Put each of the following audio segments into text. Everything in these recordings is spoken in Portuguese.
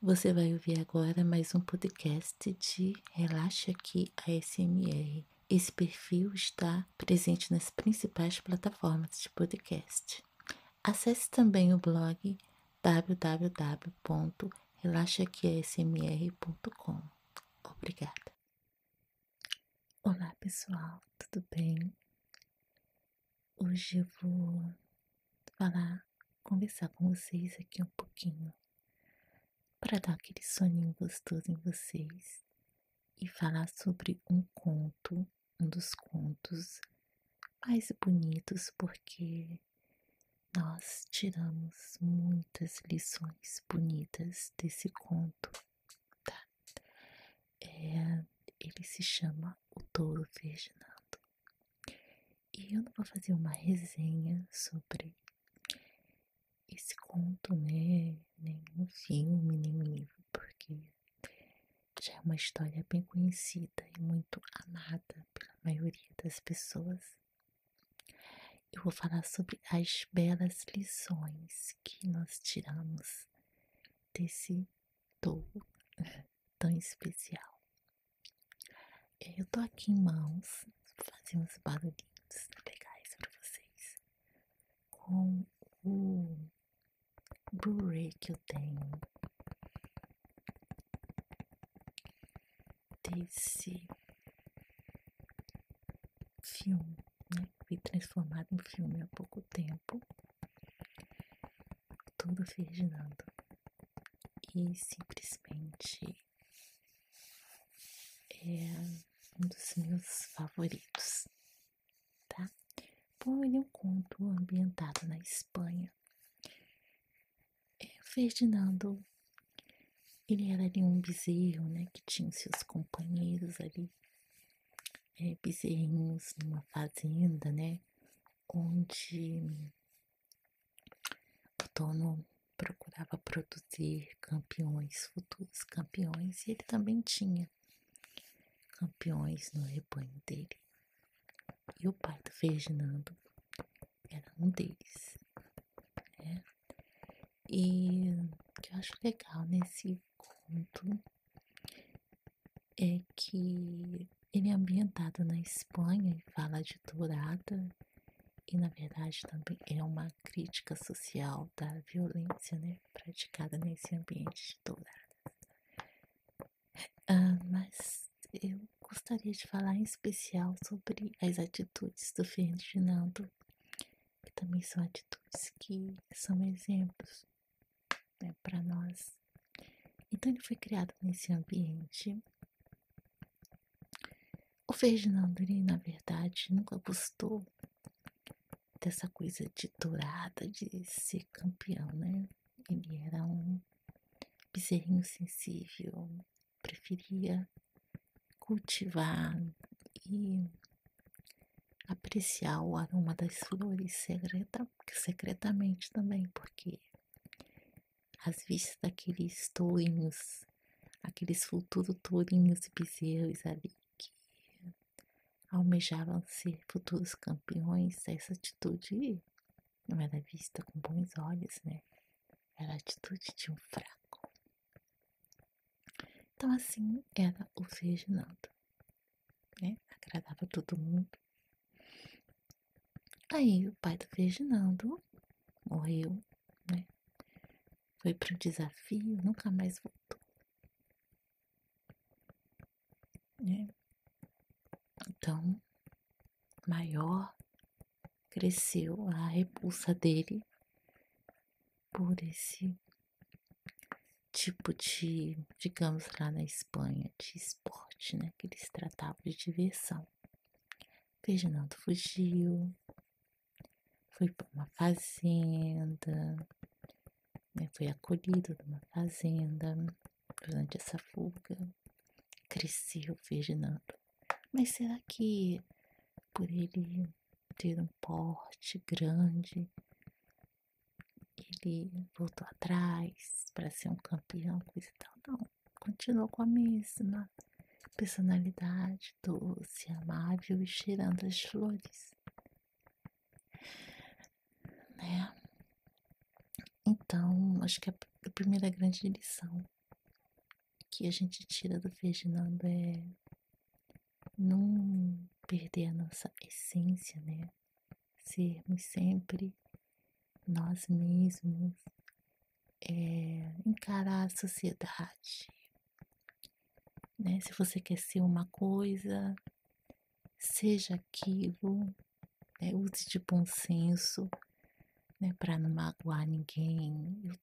Você vai ouvir agora mais um podcast de Relaxa Aqui ASMR. Esse perfil está presente nas principais plataformas de podcast. Acesse também o blog www.relaxaquiasmr.com. Obrigada. Olá pessoal, tudo bem? Hoje eu vou falar, conversar com vocês aqui um pouquinho para dar aquele soninho gostoso em vocês e falar sobre um conto, um dos contos mais bonitos, porque nós tiramos muitas lições bonitas desse conto, tá? É, ele se chama O Touro Virginando. E eu não vou fazer uma resenha sobre esse conto, né? Nem um filme, nem um livro, porque já é uma história bem conhecida e muito amada pela maioria das pessoas. Eu vou falar sobre as belas lições que nós tiramos desse touro tão especial. Eu tô aqui em mãos, fazer uns barulhinhos legais para vocês com o Blu-ray que eu tenho desse filme, né? Foi transformado em filme há pouco tempo. Todo Ferdinando. E simplesmente é um dos meus favoritos, tá? Bom, ele é um conto ambientado na Espanha Ferdinando, ele era ali um bezerro, né, que tinha seus companheiros ali, é, bezerrinhos numa fazenda, né, onde o dono procurava produzir campeões, futuros campeões, e ele também tinha campeões no rebanho dele. E o pai do Ferdinando era um deles. E que eu acho legal nesse conto é que ele é ambientado na Espanha e fala de dourada e na verdade também é uma crítica social da violência né, praticada nesse ambiente de dourada. Ah, mas eu gostaria de falar em especial sobre as atitudes do Ferdinando, que também são atitudes que são exemplos né, para nós. Então ele foi criado nesse ambiente. O Ferdinando, ele na verdade nunca gostou dessa coisa de dourada, de ser campeão, né? Ele era um bezerrinho sensível, preferia cultivar e apreciar o aroma das flores secreta, secretamente também, porque às vistas daqueles tourinhos, aqueles futuros tourinhos e bezerros ali que almejavam ser futuros campeões, essa atitude não era vista com bons olhos, né? Era a atitude de um fraco. Então assim era o Ferdinando, né? Agradava todo mundo. Aí o pai do Ferdinando morreu? Foi para o desafio, nunca mais voltou. Né? Então, maior cresceu a repulsa dele por esse tipo de, digamos lá na Espanha, de esporte, né? Que eles tratavam de diversão. Ferdinando fugiu, foi para uma fazenda, né, foi acolhido numa fazenda durante essa fuga, cresceu Ferdinando. Mas será que por ele ter um porte grande, ele voltou atrás para ser um campeão, coisa e tal? Não, continuou com a mesma personalidade doce, amável e cheirando as flores. Né? Então, acho que a primeira grande lição que a gente tira do Ferdinando é não perder a nossa essência, né? Sermos sempre nós mesmos, é, encarar a sociedade, né? Se você quer ser uma coisa, seja aquilo, né? use de bom senso, né? Para não magoar ninguém. Eu,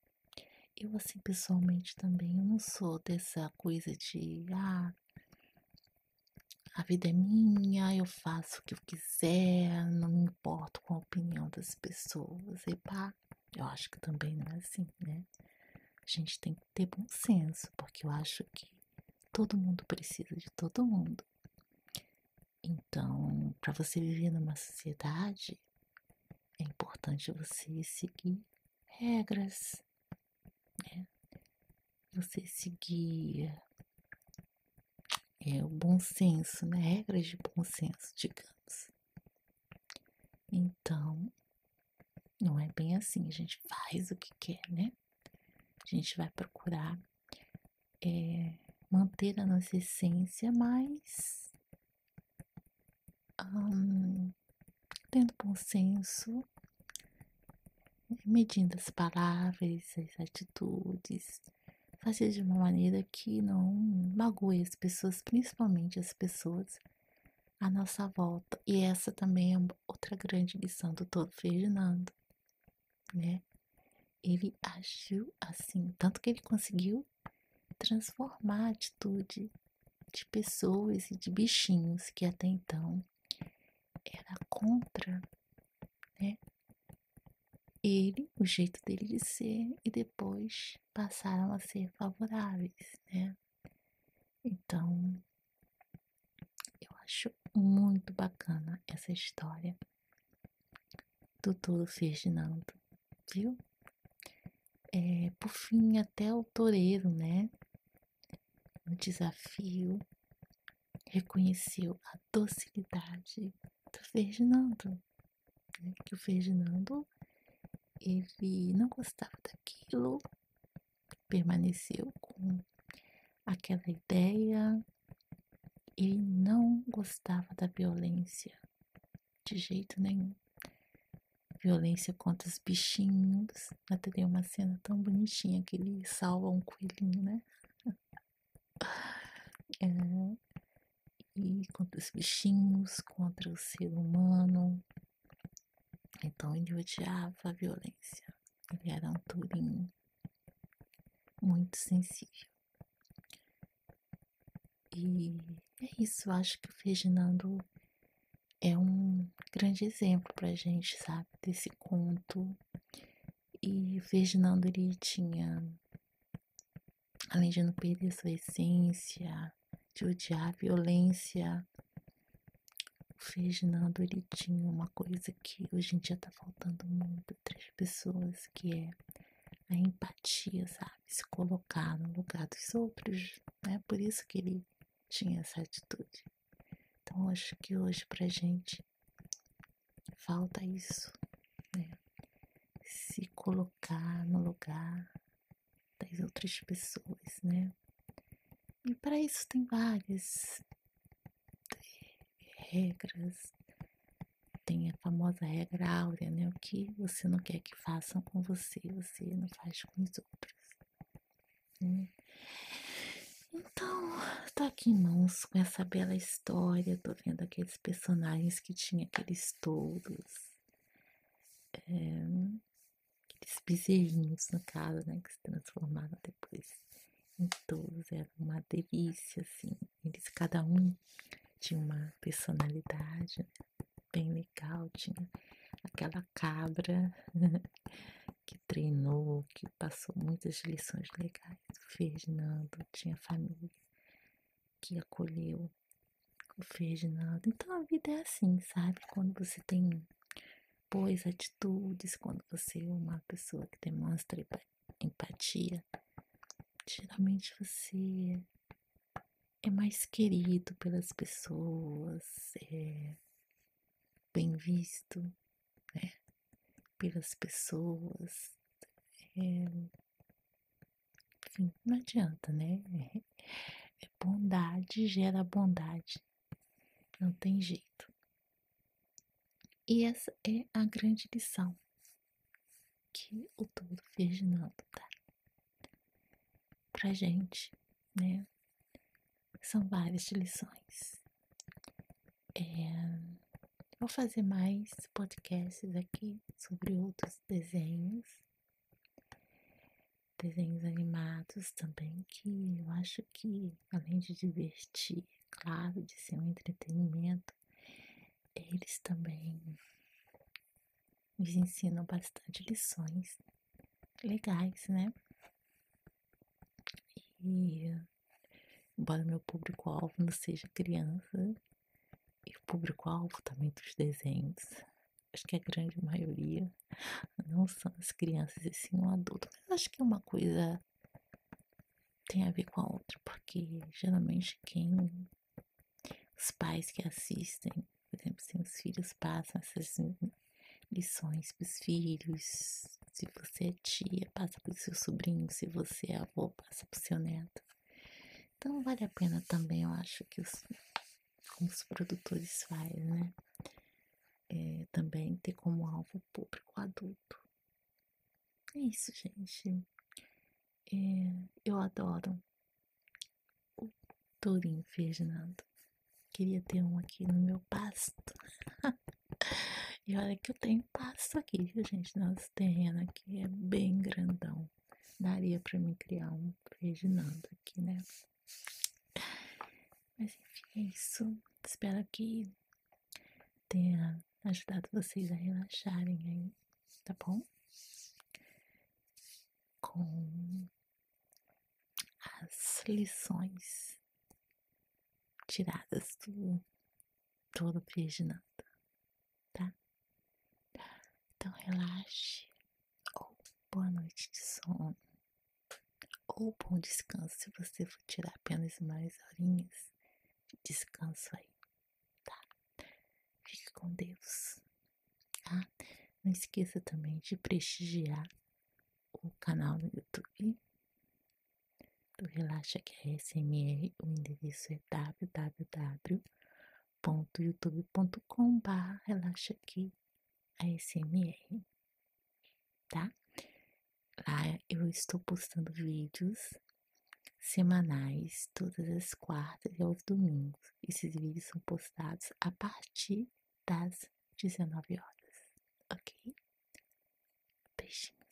eu, assim, pessoalmente também, eu não sou dessa coisa de, ah, a vida é minha, eu faço o que eu quiser, não me importo com a opinião das pessoas. E pá, eu acho que também não é assim, né? A gente tem que ter bom senso, porque eu acho que todo mundo precisa de todo mundo. Então, para você viver numa sociedade, importante você seguir regras, né? Você seguir é o bom senso, né? Regras de bom senso, digamos. Então, não é bem assim, a gente faz o que quer, né? A gente vai procurar é, manter a nossa essência, mas hum, tendo bom senso, medindo as palavras, as atitudes, fazer de uma maneira que não magoe as pessoas, principalmente as pessoas à nossa volta. E essa também é outra grande lição do todo Ferdinando, né? Ele agiu assim, tanto que ele conseguiu transformar a atitude de pessoas e de bichinhos que até então era contra, né? Ele, o jeito dele de ser, e depois passaram a ser favoráveis, né? Então, eu acho muito bacana essa história do Toro Ferdinando, viu? É, por fim, até o toureiro, né? No desafio, reconheceu a docilidade do Ferdinando. Né? Que o Ferdinando ele não gostava daquilo, permaneceu com aquela ideia, ele não gostava da violência de jeito nenhum. Violência contra os bichinhos. Até tem uma cena tão bonitinha que ele salva um coelhinho, né? É, e contra os bichinhos, contra o ser humano, então ele odiava a violência. Ele era um turim muito sensível. E é isso, eu acho que o Ferdinando é um grande exemplo pra gente, sabe, desse conto. E o Ferdinando ele tinha, além de não perder sua essência, de odiar a violência, Ferdinando ele tinha uma coisa que hoje em dia tá faltando muito entre as pessoas, que é a empatia, sabe? Se colocar no lugar dos outros, né? Por isso que ele tinha essa atitude. Então acho que hoje pra gente falta isso, né? Se colocar no lugar das outras pessoas, né? E para isso tem várias regras. Tem a famosa regra áurea, né? O que você não quer que façam com você, você não faz com os outros. Né? Então, tô aqui em mãos com essa bela história. Tô vendo aqueles personagens que tinha aqueles touros. É, aqueles bezerrinhos, no caso, né? Que se transformaram depois em touros. Era uma delícia, assim. Eles, cada um tinha uma personalidade bem legal, tinha aquela cabra que treinou, que passou muitas lições legais. O Ferdinando tinha família que acolheu o Ferdinando. Então a vida é assim, sabe? Quando você tem boas atitudes, quando você é uma pessoa que demonstra empatia, geralmente você é mais querido pelas pessoas, é bem visto, né? Pelas pessoas, é, enfim, não adianta, né? É bondade gera bondade. Não tem jeito. E essa é a grande lição que o todo virginando dá pra gente, né? São várias lições. É, vou fazer mais podcasts aqui sobre outros desenhos, desenhos animados também, que eu acho que além de divertir, claro, de ser um entretenimento, eles também nos ensinam bastante lições legais, né? E embora meu público-alvo não seja criança, e o público-alvo também dos desenhos, acho que a grande maioria não são as crianças e sim o adulto. Mas acho que é uma coisa tem a ver com a outra, porque geralmente quem os pais que assistem, por exemplo, se os filhos passam essas lições para os filhos. Se você é tia, passa para o seu sobrinho. Se você é avô, passa para o seu neto. Então vale a pena também, eu acho que os, os produtores fazem, né? É, também ter como alvo público adulto. É isso, gente. É, eu adoro o tourinho Ferdinando. Queria ter um aqui no meu pasto. e olha que eu tenho pasto aqui, viu, gente? Nosso terreno aqui é bem grandão. Daria para mim criar um Ferdinando aqui, né? Mas enfim, é isso. Espero que tenha ajudado vocês a relaxarem aí, tá bom? Com as lições tiradas do todo virginando, tá? Então relaxe, ou boa noite de sono, ou bom descanso se você for tirar apenas mais horinhas de descanso aí, tá? Fique com Deus, tá? Não esqueça também de prestigiar o canal no YouTube do Relaxa que é SMR, o endereço é www.youtube.com barra relaxa aqui ASMR, tá? Lá eu estou postando vídeos semanais, todas as quartas e aos domingos. Esses vídeos são postados a partir das 19 horas, ok? Beijinho.